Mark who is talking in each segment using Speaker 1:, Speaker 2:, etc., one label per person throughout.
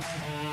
Speaker 1: Thank you.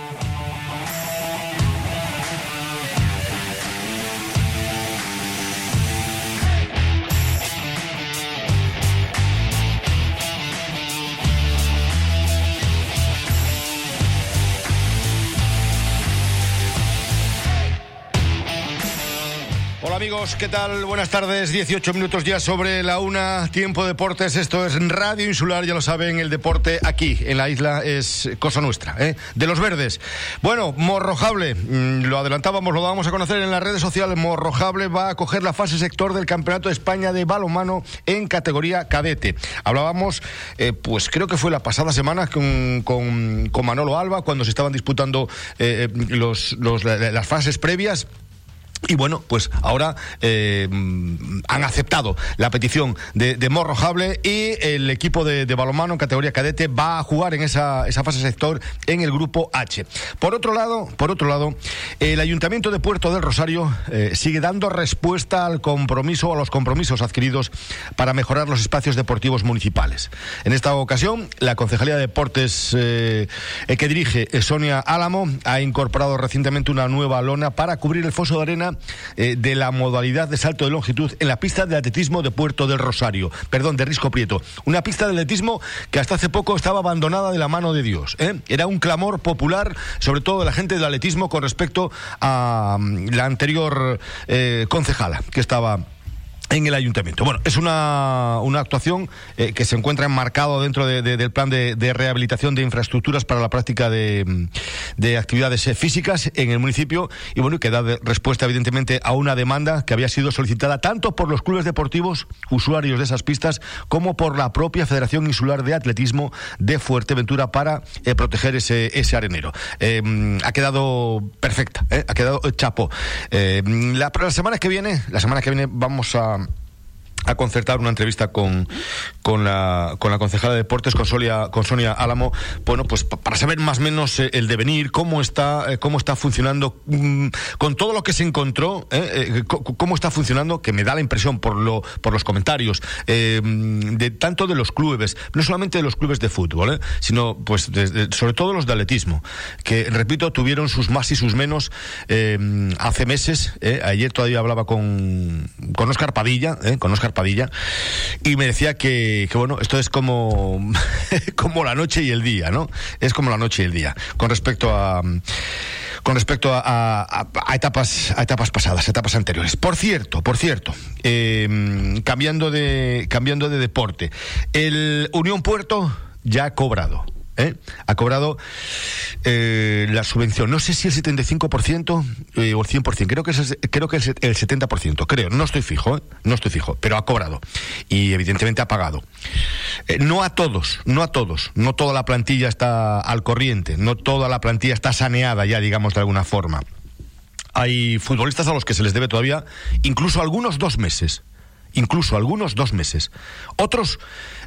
Speaker 1: ¿Qué tal? Buenas tardes, 18 minutos ya sobre la una, tiempo deportes, esto es Radio Insular, ya lo saben, el deporte aquí en la isla es cosa nuestra, ¿eh? de los verdes. Bueno, Morrojable, mm, lo adelantábamos, lo vamos a conocer en las redes sociales, Morrojable va a coger la fase sector del Campeonato de España de balonmano en categoría cadete. Hablábamos, eh, pues creo que fue la pasada semana con, con, Manolo Alba, cuando se estaban disputando eh, los, las fases previas y bueno, pues ahora eh, han aceptado la petición de, de Morrojable y el equipo de, balonmano en categoría cadete va a jugar en esa, esa, fase sector en el grupo H. Por otro lado, por otro lado, el Ayuntamiento de Puerto del Rosario eh, sigue dando respuesta al compromiso, a los compromisos adquiridos para mejorar los espacios deportivos municipales. En esta ocasión, la Concejalía de Deportes eh, que dirige Sonia Álamo ha incorporado recientemente una nueva lona para cubrir el foso de arena eh, de la modalidad de salto de longitud en la pista de atletismo de Puerto del Rosario, perdón, de Risco Prieto. Una pista de atletismo que hasta hace poco estaba abandonada de la mano de Dios. ¿eh? Era un clamor popular, sobre todo de la gente del atletismo, con respecto a mm, la anterior eh, concejala que estaba en el ayuntamiento. Bueno, es una, una actuación eh, que se encuentra enmarcado dentro del plan de, rehabilitación de infraestructuras para la práctica de, de, actividades eh, físicas en el municipio y bueno, que da respuesta evidentemente a una demanda que había sido solicitada tanto por los clubes deportivos usuarios de esas pistas como por la propia Federación Insular de Atletismo de Fuerteventura para eh, proteger ese, ese arenero. ha quedado perfecta, ha quedado chapo. la, la semana que viene, la semana que viene vamos a a concertar una entrevista con, con, la, con la concejala de deportes, con, Sonia, con Sonia Álamo, bueno, pues para saber más o menos eh, el devenir, cómo está, eh, cómo está funcionando, mm, con todo lo que se encontró, eh, cómo está funcionando, que me da la impresión por, lo, por los comentarios, de tanto de los clubes, no solamente de los clubes de fútbol, sino pues sobre todo los de atletismo, que repito, tuvieron sus más y sus menos hace meses. ayer todavía hablaba con, con Oscar Padilla, con Oscar Y me decía que, bueno, esto es como, como la noche y el día, ¿no? Es como la noche y el día. Con respecto a con respecto a, etapas a etapas pasadas, etapas anteriores. Por cierto, por cierto, em, cambiando de cambiando de deporte, el Unión Puerto ya ha cobrado. ¿Eh? ha cobrado eh, la subvención. No sé si el 75% eh, o el 100%, creo que es, creo que es el 70%, creo, no estoy fijo, no estoy fijo, pero ha cobrado y evidentemente ha pagado. no a todos, no a todos, no toda la plantilla está al corriente, no toda la plantilla está saneada ya, digamos, de alguna forma. Hay futbolistas a los que se les debe todavía incluso algunos dos meses incluso algunos dos meses. Otros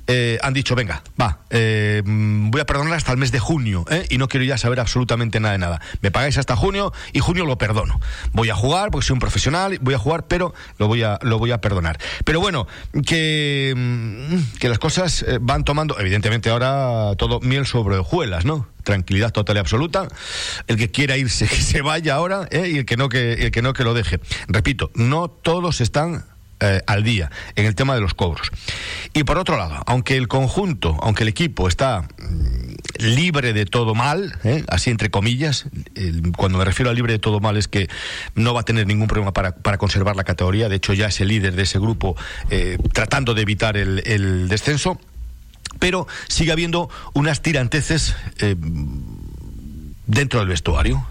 Speaker 1: eh, han dicho, venga, va, eh, voy a perdonar hasta el mes de junio ¿eh? y no quiero ya saber absolutamente nada de nada. Me pagáis hasta junio y junio lo perdono. Voy a jugar porque soy un profesional, voy a jugar, pero lo voy a, lo voy a perdonar. Pero bueno, que, mm, que las cosas van tomando, evidentemente ahora todo miel sobre hojuelas, ¿no? tranquilidad total y absoluta. El que quiera irse, que se vaya ahora, y el que no que, el que no que lo deje. Repito, no todos están eh, al día en el tema de los cobros. Y por otro lado, aunque el conjunto, aunque el equipo está mm, libre de todo mal, ¿eh? así entre comillas, cuando me refiero a libre de todo mal es que no va a tener ningún problema para, para conservar la categoría, de hecho ya es el líder de ese grupo eh, tratando de evitar el, el, descenso, pero sigue habiendo unas tiranteces dentro del vestuario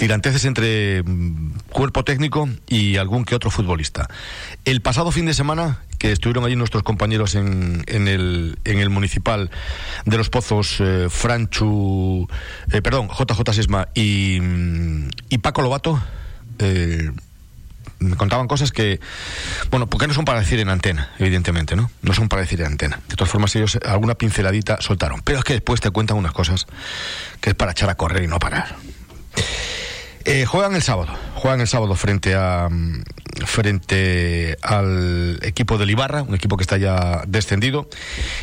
Speaker 1: tiranteces entre mm, cuerpo técnico y algún que otro futbolista. El pasado fin de semana, que estuvieron allí nuestros compañeros en, en, el, en el municipal de Los Pozos, eh, Franchu, eh, perdón, JJ Sesma y, mm, y Paco Lobato, eh, me contaban cosas que, bueno, porque no son para decir en antena, evidentemente, ¿no? No son para decir en antena. De todas formas, ellos alguna pinceladita soltaron. Pero es que después te cuentan unas cosas que es para echar a correr y no parar. Eh, juegan el sábado, juegan el sábado frente a, frente al equipo del Ibarra, un equipo que está ya descendido,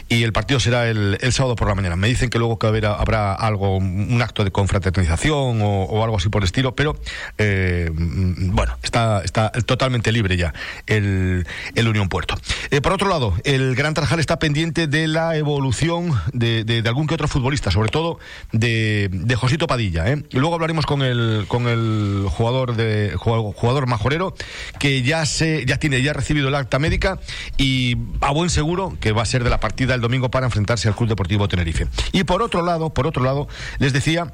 Speaker 1: y el partido será el, sábado por la mañana. Me dicen que luego que habrá, algo, un acto de confraternización o, algo así por el estilo, pero eh, bueno, está, está totalmente libre ya el, el Unión Puerto. Eh, por otro lado, el Gran Tarajal está pendiente de la evolución de, de, algún que otro futbolista, sobre todo de, de Josito Padilla. ¿eh? Y luego hablaremos con el, con el jugador, de, jugador majorero que ya, se, ya tiene ya recibido el acta médica y a buen seguro que va a ser de la partida el domingo para enfrentarse al Club Deportivo Tenerife. Y por otro lado, por otro lado, les decía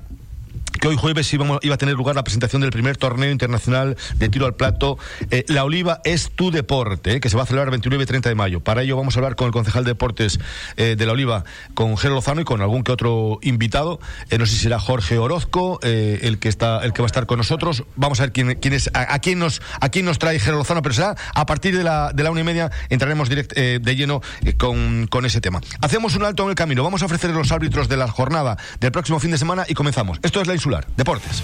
Speaker 1: que hoy jueves iba, a tener lugar la presentación del primer torneo internacional de tiro al plato. Eh, la Oliva es tu deporte, eh, que se va a celebrar el 29 y 30 de mayo. Para ello vamos a hablar con el concejal de deportes eh, de la Oliva, con Jero Lozano y con algún que otro invitado. no sé si será Jorge Orozco, el que está, el que va a estar con nosotros. Vamos a ver quién, es, a, quién nos, a quién nos trae Jero Lozano, pero será a partir de la, una y media entraremos direct, de lleno con, con ese tema. Hacemos un alto en el camino. Vamos a ofrecer los árbitros de la jornada del próximo fin de semana y comenzamos. Esto es la Deportes.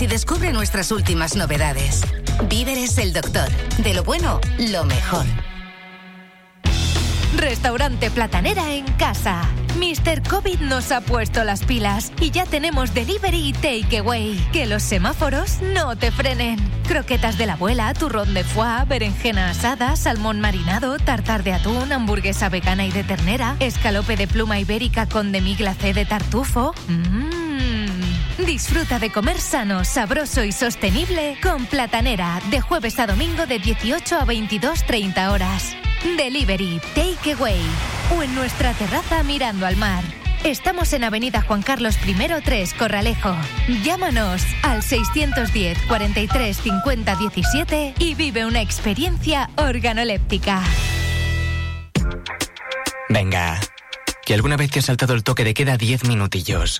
Speaker 2: y descubre nuestras últimas novedades. Víveres el Doctor. De lo bueno, lo mejor.
Speaker 3: Restaurante Platanera en casa. Mr. COVID nos ha puesto las pilas y ya tenemos delivery y takeaway. Que los semáforos no te frenen. Croquetas de la abuela, turrón de foie, berenjena asada, salmón marinado, tartar de atún, hamburguesa vegana y de ternera, escalope de pluma ibérica con demi glacé de tartufo. Mmm Disfruta de comer sano, sabroso y sostenible con Platanera, de jueves a domingo de 18 a 22.30 horas. Delivery, take away o en nuestra terraza mirando al mar. Estamos en Avenida Juan Carlos I 3, Corralejo. Llámanos al 610 43 50 17 y vive una experiencia organoléptica.
Speaker 4: Venga, que alguna vez te ha saltado el toque de queda 10 minutillos.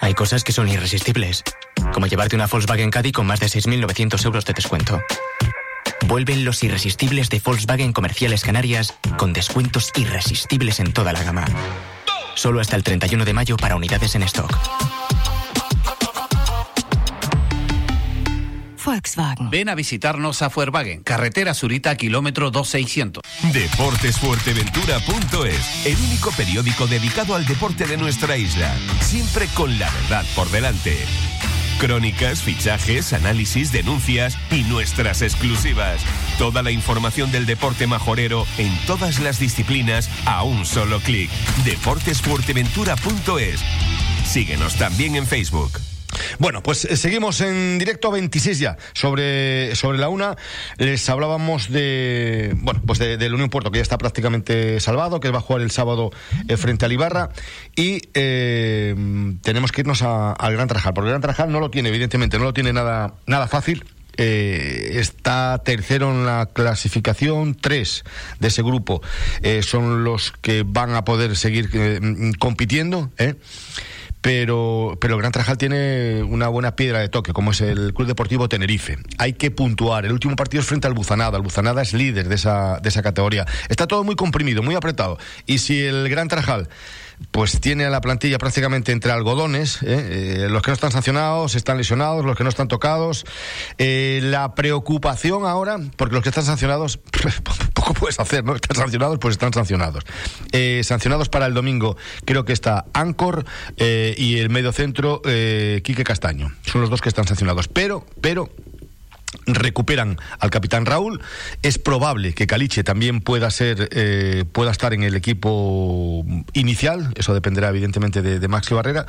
Speaker 4: Hay cosas que son irresistibles, como llevarte una Volkswagen Caddy con más de 6.900 euros de descuento. Vuelven los irresistibles de Volkswagen Comerciales Canarias con descuentos irresistibles en toda la gama. Solo hasta el 31 de mayo para unidades en stock.
Speaker 5: Volkswagen. Ven a visitarnos a Fuerwagen, carretera Surita, kilómetro 2600.
Speaker 6: Deportesfuerteventura.es, el único periódico dedicado al deporte de nuestra isla. Siempre con la verdad por delante. Crónicas, fichajes, análisis, denuncias y nuestras exclusivas. Toda la información del deporte majorero en todas las disciplinas a un solo clic. Deportesfuerteventura.es. Síguenos también en Facebook.
Speaker 1: Bueno, pues eh, seguimos en directo a 26 ya. Sobre, sobre la una les hablábamos de, bueno, pues de, del Unión Puerto, que ya está prácticamente salvado, que va a jugar el sábado eh, frente al Ibarra. Y eh, tenemos que irnos al Gran Trajal, porque el Gran Trajal no lo tiene, evidentemente, no lo tiene nada, nada fácil. está tercero en la clasificación, tres de ese grupo son los que van a poder seguir compitiendo. ¿eh? Pero, pero el Gran Trajal tiene una buena piedra de toque, como es el Club Deportivo Tenerife. Hay que puntuar. El último partido es frente al Buzanada. El Buzanada es líder de esa, de esa categoría. Está todo muy comprimido, muy apretado. Y si el Gran Trajal pues tiene a la plantilla prácticamente entre algodones. ¿eh? los que no están sancionados están lesionados, los que no están tocados. la preocupación ahora, porque los que están sancionados, poco puedes hacer, ¿no? Están sancionados, pues están sancionados. sancionados para el domingo, creo que está Ancor y el medio centro, Quique Castaño. Son los dos que están sancionados. Pero, pero recuperan al capitán Raúl. Es probable que Caliche también pueda ser eh, pueda estar en el equipo inicial. Eso dependerá evidentemente de, de Maxi Barrera.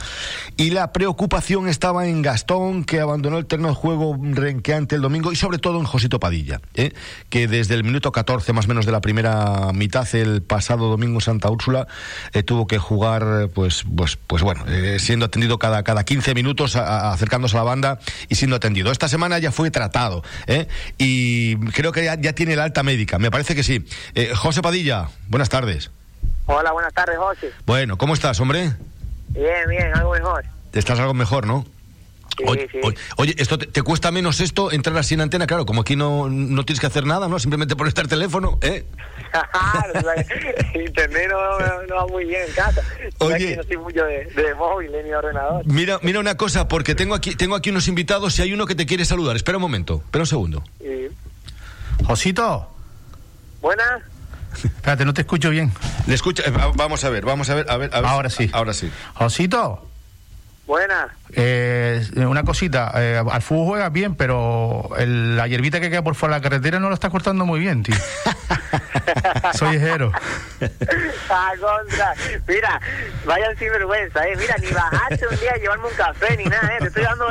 Speaker 1: Y la preocupación estaba en Gastón, que abandonó el terreno de juego renqueante el domingo, y sobre todo en Josito Padilla, ¿eh? que desde el minuto 14 más o menos de la primera mitad el pasado domingo Santa Úrsula eh, tuvo que jugar, pues, pues, pues bueno, siendo atendido cada, cada 15 minutos, acercándose a la banda y siendo atendido. Esta semana ya fue tratado ¿eh? Y creo que ya, tiene la alta médica, me parece que sí. Eh, José Padilla, buenas tardes.
Speaker 7: Hola, buenas tardes, José.
Speaker 1: Bueno, ¿cómo estás, hombre?
Speaker 7: Bien, bien, algo mejor.
Speaker 1: Estás algo mejor, ¿no? oye, oye, esto te, cuesta menos esto entrar así en antena, claro, como aquí no, no tienes que hacer nada, ¿no? Simplemente por estar teléfono, ¿eh?
Speaker 7: Internet no, va muy bien en casa. Oye, no soy mucho de, móvil ni de ordenador.
Speaker 1: Mira, mira una cosa, porque tengo aquí, tengo aquí unos invitados y hay uno que te quiere saludar. Espera un momento, espera un segundo.
Speaker 8: Josito.
Speaker 7: Buenas.
Speaker 8: Espérate, no te escucho bien.
Speaker 1: Le escucha, eh, vamos a ver, vamos a ver, a ver, a ver
Speaker 8: Ahora sí.
Speaker 1: Ahora sí.
Speaker 8: Josito.
Speaker 7: Buenas.
Speaker 8: Eh, una cosita, eh, al fútbol juega bien, pero la hierbita que queda por fuera de la carretera no lo está cortando muy bien, tío. Soy ejero.
Speaker 7: ah, contra. Mira, vayan sin vergüenza, eh. Mira, ni bajarse un día a llevarme un café ni nada, eh. Te estoy dando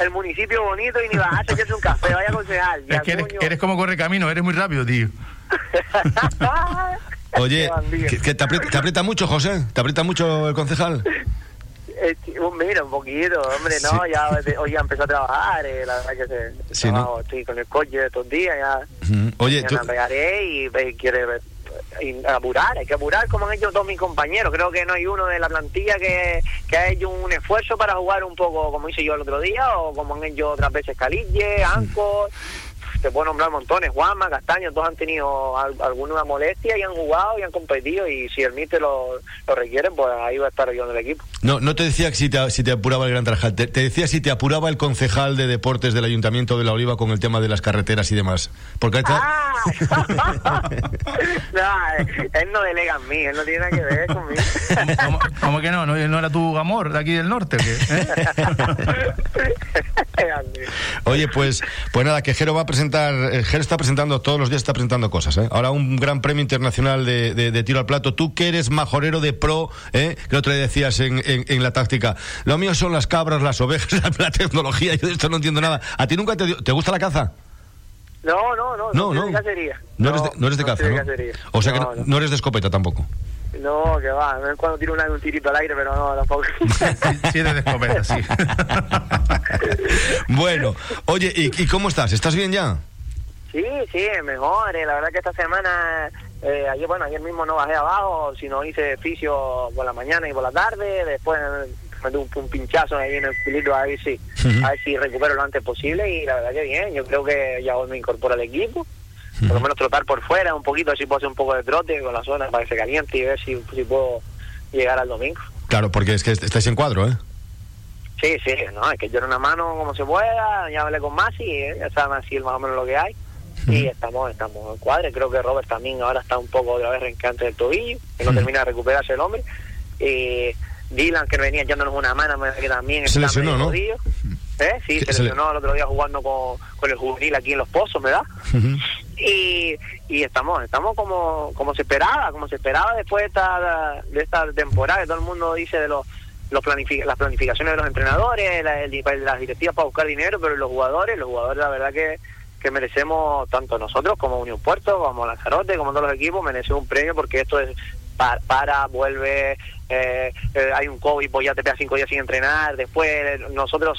Speaker 7: el municipio bonito y ni a llevarse un café, vaya a aconsejar.
Speaker 8: Es que eres, como corre camino, eres muy rápido, tío.
Speaker 1: Oye, ¿que, te, aprieta, mucho, José? ¿Te aprieta mucho el concejal?
Speaker 7: Eh, mira, un poquito, hombre, no, ya hoy ya empezó a trabajar, eh, la verdad que se, sí, ¿no? estoy con el coche estos días, ya,
Speaker 1: Oye,
Speaker 7: ya tú... pegaré y, quiere apurar, hay que apurar como han hecho todos mis compañeros, creo que no hay uno de la plantilla que, que ha hecho un esfuerzo para jugar un poco como hice yo el otro día o como han hecho otras veces Calille, Anco, te puedo nombrar montones, Juanma, Castaño, todos han tenido alguna molestia y han jugado y han competido y si el míster lo, lo requiere, pues ahí va a estar yo en el equipo.
Speaker 1: No, no te decía si te, si te apuraba el Gran Tarajal, te, decía si te apuraba el concejal de deportes del Ayuntamiento de La Oliva con el tema de las carreteras y demás. Porque
Speaker 7: ¡Ah! no, él no delega en mí, él no tiene nada que ver conmigo.
Speaker 8: ¿Cómo, que no? no? ¿No era tu amor de aquí del norte? ¿Eh?
Speaker 1: Oye, pues, pues nada, que Jero va a presentar eh, Ger está presentando, todos los días está presentando cosas. ¿eh? Ahora un gran premio internacional de, tiro al plato. Tú que eres majorero de pro, ¿eh? que otro día decías en, la táctica. Lo mío son las cabras, las ovejas, la, tecnología. Yo de esto no entiendo nada. ¿A ti nunca te, te gusta la caza?
Speaker 7: No, no, no. No, no. No,
Speaker 1: eres de, no eres de caza, ¿no? O sea que no, eres de escopeta tampoco.
Speaker 7: No, que va, es cuando tiro un tirito al aire, pero no, tampoco.
Speaker 8: sí, de escopeta, sí.
Speaker 1: bueno, oye, ¿y, cómo estás? ¿Estás bien ya?
Speaker 7: Sí, sí, mejor. Eh, la verdad que esta semana, eh, ayer, bueno, ayer mismo no bajé abajo, sino hice fisio por la mañana y por la tarde. Después me tuve un, pinchazo ahí en el culito a ver si, a ver si recupero lo antes posible. Y la verdad que bien, yo creo que ya hoy me incorporo al equipo por lo menos trotar por fuera un poquito, así puedo hacer un poco de trote con la zona para que se caliente y ver si, si puedo llegar al domingo.
Speaker 1: Claro, porque es que estáis en cuadro, ¿eh?
Speaker 7: Sí, sí, no, es que yo una mano como se pueda, ya hablé con Masi, ¿eh? ya saben así más o menos lo que hay. Y estamos estamos en cuadro, creo que Robert también ahora está un poco de vez reencante del tobillo, que no termina de recuperarse el hombre. Y Dylan, que venía echándonos una mano, que también
Speaker 1: se está lesionó, ¿no?
Speaker 7: ¿Eh? Sí, se lesionó el otro día jugando con, con el juvenil aquí en Los Pozos, ¿verdad? Y, y estamos estamos como como se esperaba como se esperaba después de esta de esta temporada todo el mundo dice de los los las planificaciones de los entrenadores las directivas para buscar dinero pero los jugadores los jugadores la verdad que que merecemos tanto nosotros como Unión Puerto como Lanzarote como todos los equipos merecemos un premio porque esto es para, vuelve, eh, eh, hay un COVID, pues ya te pega cinco días sin entrenar, después nosotros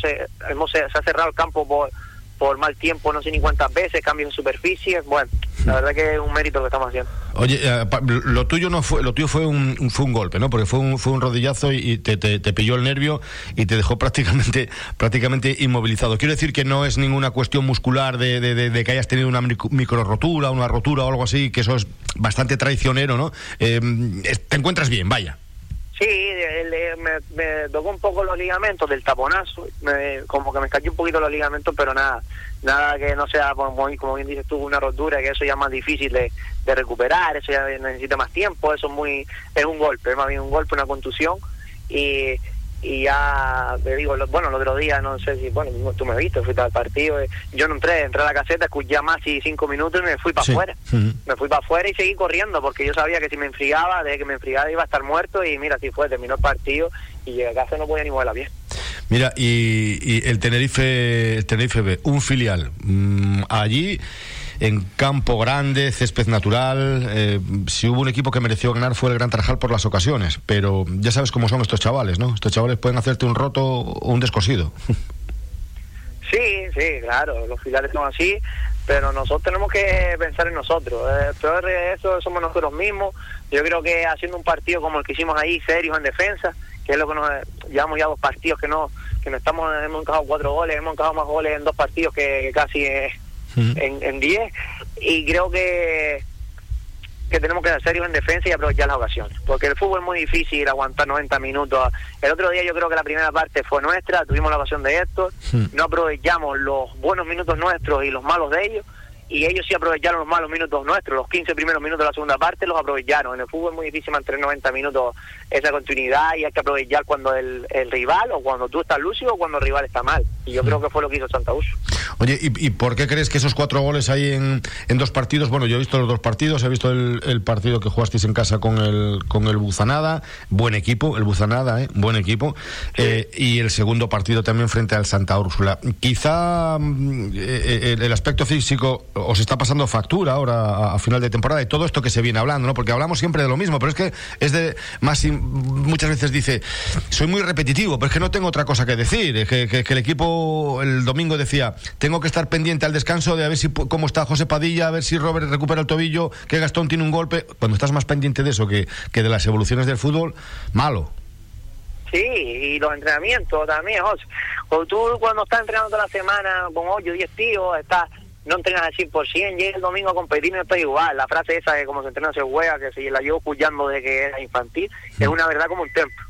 Speaker 7: hemos, se ha cerrado el campo por, por mal tiempo, no sé ni cuántas veces, cambios en superficie. Bueno, la verdad que es un mérito que estamos haciendo.
Speaker 1: Oye, eh, lo tuyo no fue, lo tuyo fue un, fue un golpe, ¿no? Porque fue un, fue un rodillazo y te, te, pilló el nervio y te dejó prácticamente, prácticamente inmovilizado. Quiero decir que no es ninguna cuestión muscular de, de, que hayas tenido una micro rotura, una rotura o algo así, que eso es bastante traicionero, ¿no? Eh, te encuentras bien, vaya.
Speaker 7: Sí, me, tocó un poco los ligamentos del taponazo, como que me cayó un poquito los ligamentos, pero nada, nada que no sea, como, como bien dices tú, una rotura, que eso ya es más difícil de, de recuperar, eso ya necesita más tiempo, eso es muy, es un golpe, es más bien un golpe, una contusión, y y ya te digo, bueno, el otro día, no sé si, bueno, tú me viste, fuiste al partido, eh, yo no entré, entré a la caseta, escuché más y cinco minutos y me fui para afuera. Me fui para afuera y seguí corriendo porque yo sabía que si me enfriaba, desde que me enfriaba iba a estar muerto y mira, así fue, terminó el partido y llegué a casa no podía ni mover la bien.
Speaker 1: Mira, y, el Tenerife, el Tenerife B, un filial, mm, allí en campo grande, césped natural. Eh, si hubo un equipo que mereció ganar fue el Gran Tarajal por las ocasiones, pero ya sabes cómo son estos chavales, ¿no? Estos chavales pueden hacerte un roto o un descosido.
Speaker 7: Sí, sí, claro, los filiales son así, pero nosotros tenemos que pensar en nosotros. Eh, peor de eso somos nosotros mismos. Yo creo que haciendo un partido como el que hicimos ahí, serios en defensa, que es lo que nos llevamos ya dos partidos que no que no estamos hemos encajado cuatro goles, hemos encajado más goles en dos partidos que, casi en 10 y creo que que tenemos que ser serios en defensa y aprovechar las ocasiones, porque el fútbol es muy difícil aguantar 90 minutos. El otro día yo creo que la primera parte fue nuestra, tuvimos la ocasión de esto, no aprovechamos los buenos minutos nuestros y los malos de ellos, y ellos sí aprovecharon los malos minutos nuestros, los 15 primeros minutos de la segunda parte los aprovecharon. En el fútbol es muy difícil mantener 90 minutos esa continuidad y hay que aprovechar cuando el, el rival o cuando tú estás lúcido o cuando el rival está mal. Y yo creo que fue lo que hizo Santa Uso.
Speaker 1: Oye, ¿y, por qué crees que esos cuatro goles ahí en, en, dos partidos? Bueno, yo he visto los dos partidos, he visto el, el, partido que jugasteis en casa con el, con el Buzanada, buen equipo, el Buzanada, ¿eh? buen equipo, eh, y el segundo partido también frente al Santa Úrsula. Quizá mm, eh, el aspecto físico os está pasando factura ahora a, final de temporada y todo esto que se viene hablando, ¿no? Porque hablamos siempre de lo mismo, pero es que es de más muchas veces dice, soy muy repetitivo, pero es que no tengo otra cosa que decir, que, que, el equipo el domingo decía, tengo que estar pendiente al descanso de a ver si cómo está José Padilla, a ver si Robert recupera el tobillo, que Gastón tiene un golpe, cuando estás más pendiente de eso que, que de las evoluciones del fútbol, malo.
Speaker 7: Sí, y los entrenamientos también, José. O tú cuando estás entrenando toda la semana con 8 10 tíos, estás no entrenas al 100%, llega el domingo a competir y no estoy igual. La frase esa de como se entrena se juega, que si la llevo escuchando de que era infantil, es una verdad como un templo.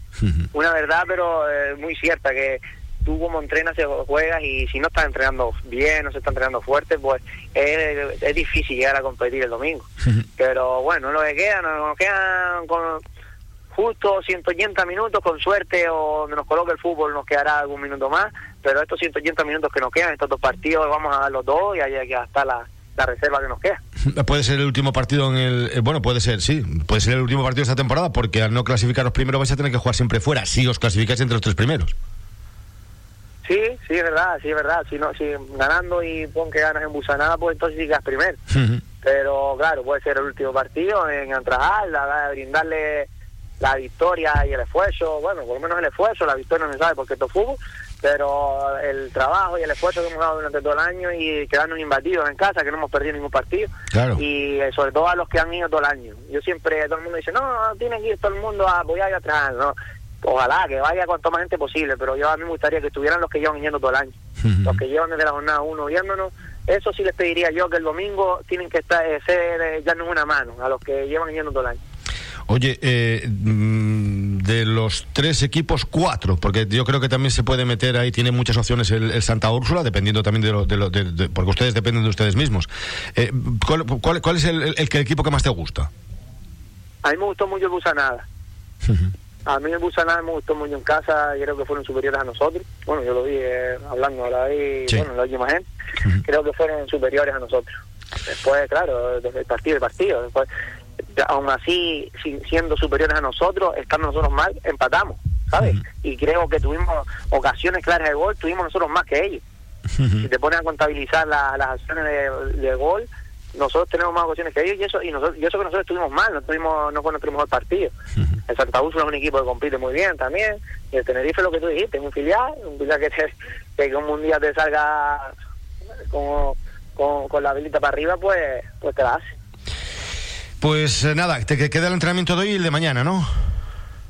Speaker 7: Una verdad, pero eh, muy cierta, que tú como entrenas se juegas y si no estás entrenando bien, no se está entrenando fuerte, pues es, es difícil llegar a competir el domingo. Pero bueno, lo que queda, nos quedan con justo 180 minutos, con suerte, o donde nos coloque el fútbol nos quedará algún minuto más, pero estos 180 minutos que nos quedan, estos dos partidos, vamos a dar los dos y ahí hasta la, la reserva que nos queda.
Speaker 1: Puede ser el último partido en el. Eh, bueno, puede ser, sí. Puede ser el último partido de esta temporada, porque al no clasificar los primeros vais a tener que jugar siempre fuera, si os clasificáis entre los tres primeros.
Speaker 7: Sí, sí, es verdad, sí, es verdad. Si, no, si ganando y pon que ganas en Busanada, pues entonces sí primero. Pero claro, puede ser el último partido en Antrajal, brindarle la victoria y el esfuerzo, bueno, por lo menos el esfuerzo, la victoria no se sabe porque esto es fútbol, pero el trabajo y el esfuerzo que hemos dado durante todo el año y quedarnos imbatidos en casa, que no hemos perdido ningún partido, y eh, sobre todo a los que han ido todo el año. Yo siempre, todo el mundo dice, no, tiene que ir todo el mundo a apoyar y atrás, no. Ojalá que vaya cuanto más gente posible, pero yo a mí me gustaría que estuvieran los que llevan yendo todo el año, los que llevan desde la jornada uno viéndonos. Eso sí les pediría yo que el domingo tienen que estar, eh, ser, eh, una mano a los que llevan yendo todo el año.
Speaker 1: Oye, eh, mm, de los tres equipos, cuatro, porque yo creo que también se puede meter ahí, tiene muchas opciones el, Santa Úrsula, dependiendo también de lo, de, porque ustedes dependen de ustedes mismos. Eh, ¿cuál, es el, equipo que más te gusta?
Speaker 7: A mí me gustó mucho el Busanada. A mí el Busanada me gustó mucho en casa, creo que fueron superiores a nosotros. Bueno, yo lo vi eh, hablando ahora ahí, bueno, la última gente. Creo que fueron superiores a nosotros. Después, claro, desde el partido, el partido. Después, aún así, siendo superiores a nosotros, estando nosotros mal, empatamos, ¿sabes? Y creo que tuvimos ocasiones claras de gol, tuvimos nosotros más que ellos. Si te pones a contabilizar las acciones de, gol, nosotros tenemos más ocasiones que ellos y eso y nosotros eso que nosotros estuvimos mal no tuvimos no fue nuestro mejor partido. El Santa Úrsula es un equipo que compite muy bien también y el Tenerife lo que tú dijiste es un filial un filial que, te, que como un día te salga como, con, con la velita para arriba pues pues te la hace
Speaker 1: pues eh, nada, te queda el entrenamiento de hoy y el de mañana, ¿no?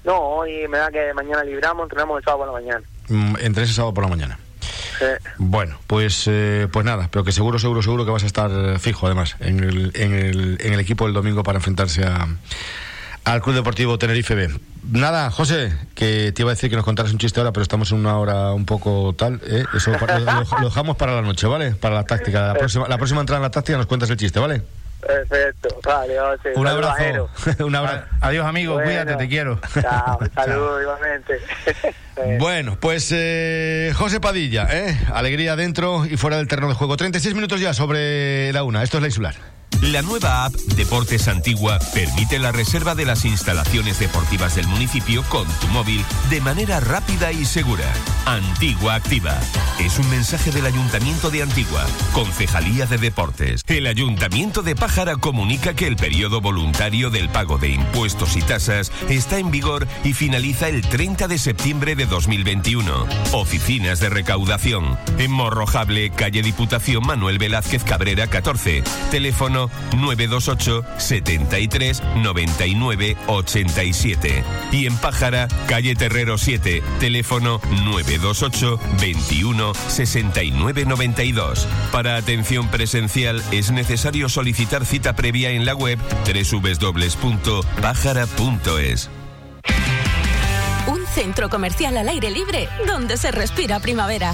Speaker 7: No, hoy me da que mañana libramos, entrenamos el sábado por la mañana.
Speaker 1: Mm, entre ese sábado por la mañana. Sí. Bueno, pues eh, pues nada, pero que seguro, seguro, seguro que vas a estar fijo además en el, en el, en el equipo del domingo para enfrentarse a, al Club Deportivo Tenerife B. Nada, José, que te iba a decir que nos contaras un chiste ahora, pero estamos en una hora un poco tal. ¿eh? Eso lo, dejamos para la noche, ¿vale? Para la táctica. La próxima, la próxima entrada en la táctica nos cuentas el chiste, ¿vale?
Speaker 7: Perfecto, vale, José.
Speaker 1: Un abrazo. un abrazo.
Speaker 8: Adiós, amigo, cuídate, te quiero.
Speaker 7: Chao, saludos igualmente.
Speaker 1: bueno, pues eh, José Padilla, ¿eh? Alegría dentro y fuera del terreno de juego. 36 minutos ya sobre la una. Esto es la insular.
Speaker 9: La nueva app Deportes Antigua permite la reserva de las instalaciones deportivas del municipio con tu móvil de manera rápida y segura. Antigua Activa. Es un mensaje del Ayuntamiento de Antigua, Concejalía de Deportes. El Ayuntamiento de Pájara comunica que el periodo voluntario del pago de impuestos y tasas está en vigor y finaliza el 30 de septiembre de 2021. Oficinas de recaudación. En Morrojable, calle Diputación Manuel Velázquez Cabrera 14. Teléfono 928 73 99 87. Y en Pájara, calle Terrero 7, teléfono 928 21 69 92. Para atención presencial es necesario solicitar cita previa en la web www.pájara.es.
Speaker 10: Un centro comercial al aire libre donde se respira primavera.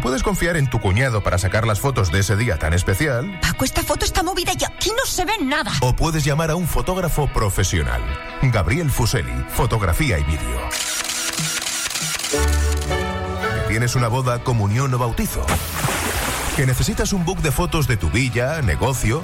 Speaker 11: Puedes confiar en tu cuñado para sacar las fotos de ese día tan especial.
Speaker 12: Paco, esta foto está movida y aquí no se ve nada.
Speaker 11: O puedes llamar a un fotógrafo profesional. Gabriel Fuseli, fotografía y vídeo. ¿Tienes una boda, comunión o bautizo? ¿Que necesitas un book de fotos de tu villa, negocio?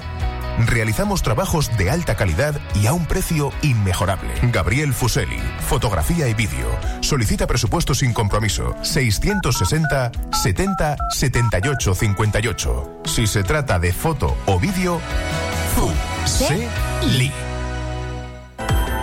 Speaker 11: Realizamos trabajos de alta calidad y a un precio inmejorable. Gabriel Fuseli, fotografía y vídeo. Solicita presupuesto sin compromiso. 660 70 78 58. Si se trata de foto o vídeo, Fuseli.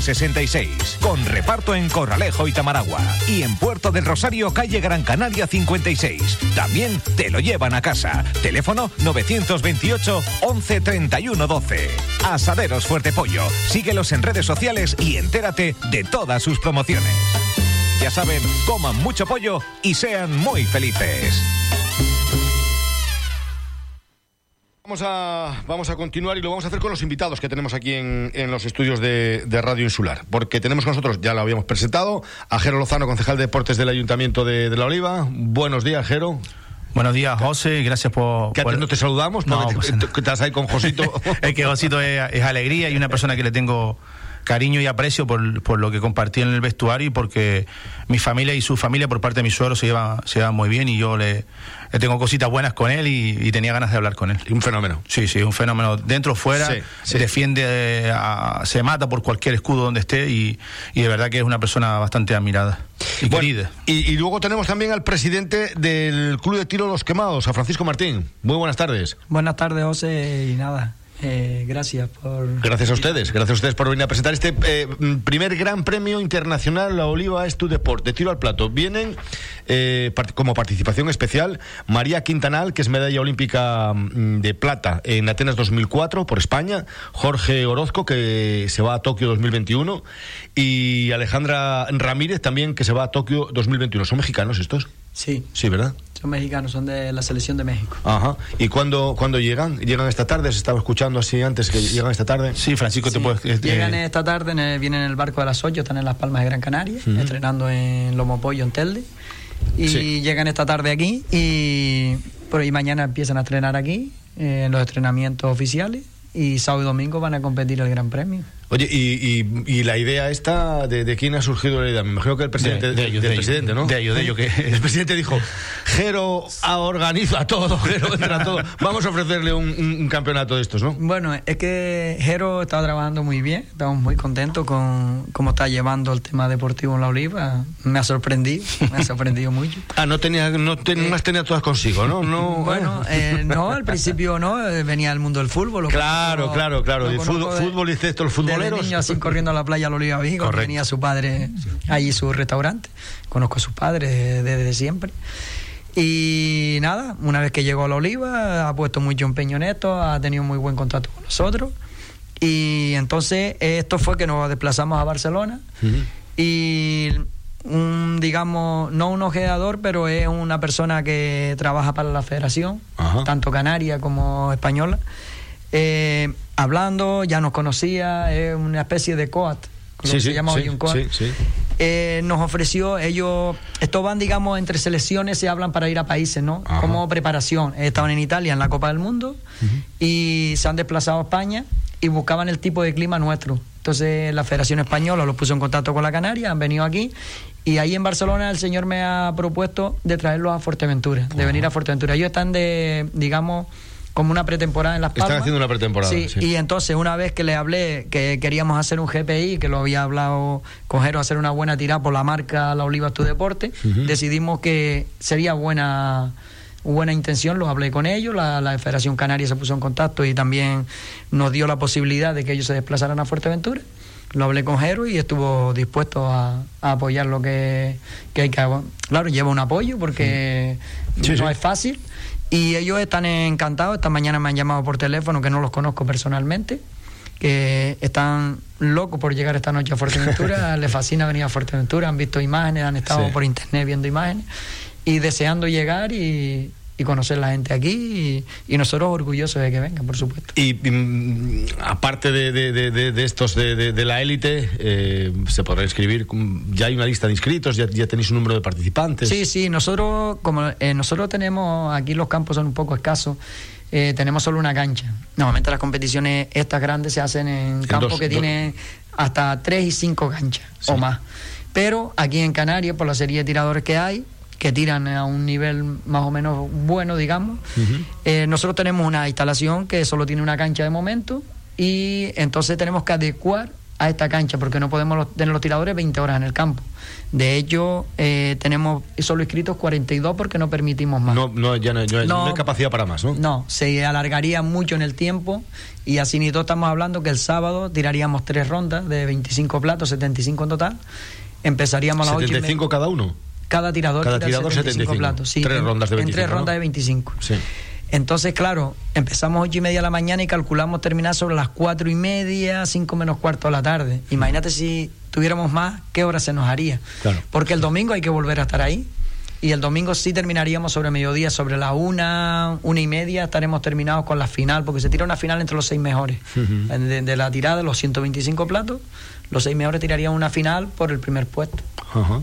Speaker 13: 66. Con reparto en Corralejo y Tamaragua. Y en Puerto del Rosario, calle Gran Canaria 56. También te lo llevan a casa. Teléfono 928 11 31 12. Asaderos Fuerte Pollo. Síguelos en redes sociales y entérate de todas sus promociones. Ya saben, coman mucho pollo y sean muy felices.
Speaker 1: Vamos a, vamos a continuar y lo vamos a hacer con los invitados que tenemos aquí en, los estudios de, Radio Insular. Porque tenemos con nosotros, ya lo habíamos presentado, a Jero Lozano, concejal de deportes del Ayuntamiento de, La Oliva. Buenos días, Jero.
Speaker 8: Buenos días, José, gracias por...
Speaker 1: Que no te saludamos, no, pues estás ahí con Josito.
Speaker 8: es que Josito es, alegría y una persona que le tengo cariño y aprecio por, por, lo que compartí en el vestuario y porque mi familia y su familia por parte de mi suegro se llevan se lleva muy bien y yo le, tengo cositas buenas con él y, tenía ganas de hablar con él.
Speaker 1: Un fenómeno.
Speaker 8: Sí, sí, un fenómeno. Dentro, fuera, se defiende, se mata por cualquier escudo donde esté y, de verdad que es una persona bastante admirada y querida.
Speaker 1: Y, luego tenemos también al presidente del Club de Tiro Los Quemados, a Francisco Martín. Muy buenas tardes.
Speaker 14: Buenas tardes, José, y nada, eh, gracias por.
Speaker 1: Gracias a ustedes, gracias a ustedes por venir a presentar este eh, primer Gran Premio Internacional La Oliva es tu deporte, tiro al plato. Vienen eh, como participación especial María Quintanal, que es medalla olímpica mm, de plata en Atenas 2004 por España, Jorge Orozco, que se va a Tokio 2021, y Alejandra Ramírez también, que se va a Tokio 2021. ¿Son mexicanos estos?
Speaker 14: Sí.
Speaker 1: Sí, ¿verdad?
Speaker 14: Son mexicanos, son de la selección de México.
Speaker 1: Ajá. ¿Y cuándo, cuándo llegan? ¿Llegan esta tarde? Se estaba escuchando así antes que llegan esta tarde.
Speaker 8: Sí, Francisco, te puedes.
Speaker 14: Este, llegan esta tarde, vienen en el barco de las 8, están en Las Palmas de Gran Canaria, entrenando en Lomo Pollo en Telde. Y llegan esta tarde aquí y, por ahí mañana empiezan a entrenar aquí, eh, en los entrenamientos oficiales. Y sábado y domingo van a competir el Gran Premio.
Speaker 1: Oye, y, y, la idea esta, de, quién ha surgido la idea? Me imagino que el presidente,
Speaker 8: de, ellos,
Speaker 1: del presidente, ¿no?
Speaker 8: De ellos, de ellos, que...
Speaker 1: El presidente dijo, Jero organiza todo, Jero entra todo. Vamos a ofrecerle un, campeonato de estos, ¿no?
Speaker 14: Bueno, es que Jero está trabajando muy bien, estamos muy contentos con cómo está llevando el tema deportivo en la Oliva. Me ha sorprendido, me ha sorprendido mucho.
Speaker 1: Ah, no tenía, no tenía, eh, tenía todas consigo, ¿no? no
Speaker 14: bueno, eh, no, al principio no, eh, venía del mundo del fútbol.
Speaker 1: Claro, claro, claro, el fútbol, fútbol y esto, el fútbol
Speaker 14: de niño así corriendo a la playa lo Oliva Vigo, tenía su padre allí su restaurante. Conozco a sus padres desde siempre. Y nada, una vez que llegó a la Oliva, ha puesto mucho empeño en esto, ha tenido muy buen contrato con nosotros. Y entonces esto fue que nos desplazamos a Barcelona. Y un, digamos, no un ojeador, pero es una persona que trabaja para la federación, tanto canaria como española. Eh, hablando, ya nos conocía, es una especie de coat,
Speaker 1: sí, se llama un coat.
Speaker 14: Eh, nos ofreció, ellos, estos van, digamos, entre selecciones, se hablan para ir a países, ¿no? Como preparación. Estaban en Italia en la Copa del Mundo y se han desplazado a España y buscaban el tipo de clima nuestro. Entonces la Federación Española los puso en contacto con la Canaria, han venido aquí y ahí en Barcelona el señor me ha propuesto de traerlos a Fuerteventura, de venir a Fuerteventura. Ellos están de, digamos, como una pretemporada en Las Palmas.
Speaker 1: Están haciendo una pretemporada.
Speaker 14: Sí, y entonces una vez que le hablé que queríamos hacer un GPI, que lo había hablado con Jero, hacer una buena tirada por la marca La Oliva Tu Deporte, decidimos que sería buena buena intención, lo hablé con ellos, la, la, Federación Canaria se puso en contacto y también nos dio la posibilidad de que ellos se desplazaran a Fuerteventura. Lo hablé con Jero y estuvo dispuesto a, apoyar lo que, que, hay que... Claro, lleva un apoyo porque no es fácil y ellos están encantados. Esta mañana me han llamado por teléfono, que no los conozco personalmente, que están locos por llegar esta noche a Fuerteventura. Les fascina venir a Fuerteventura. Han visto imágenes, han estado por internet viendo imágenes y deseando llegar y, y conocer la gente aquí y, nosotros orgullosos de que vengan, por supuesto.
Speaker 1: Y, mm, aparte de, de, estos de, la élite, eh, se podrá inscribir, ya hay una lista de inscritos, ya, ya tenéis un número de participantes.
Speaker 14: Sí, sí, nosotros, como eh, nosotros tenemos, aquí los campos son un poco escasos. Eh, tenemos solo una cancha. Normalmente las competiciones estas grandes se hacen en campos que tienen hasta tres y cinco canchas o más. Pero aquí en Canarias, por la serie de tiradores que hay, que tiran a un nivel más o menos bueno, digamos. Eh, nosotros tenemos una instalación que solo tiene una cancha de momento y entonces tenemos que adecuar a esta cancha porque no podemos tener los tiradores 20 horas en el campo. De hecho, eh, tenemos solo inscritos 42 porque no permitimos más.
Speaker 1: No, no, ya no, no, hay capacidad para más, ¿no?
Speaker 14: No, se alargaría mucho en el tiempo y así ni todo estamos hablando que el sábado tiraríamos tres rondas de 25 platos, 75 en total. Empezaríamos a las
Speaker 1: 75 cada uno.
Speaker 14: Cada tirador,
Speaker 1: Cada tirador 75, platos. Sí, tres rondas de 25.
Speaker 14: En tres rondas de 25.
Speaker 1: Sí.
Speaker 14: Entonces, claro, empezamos ocho y media de la mañana y calculamos terminar sobre las cuatro y media, cinco menos cuarto de la tarde. Imagínate si tuviéramos más, ¿qué hora se nos haría?
Speaker 1: Claro.
Speaker 14: Porque el domingo hay que volver a estar ahí. Y el domingo sí terminaríamos sobre mediodía, sobre la una, una y media, estaremos terminados con la final, porque se tira una final entre los seis mejores. de, de, la tirada, los 125 platos, los seis mejores tirarían una final por el primer puesto.
Speaker 1: Ajá.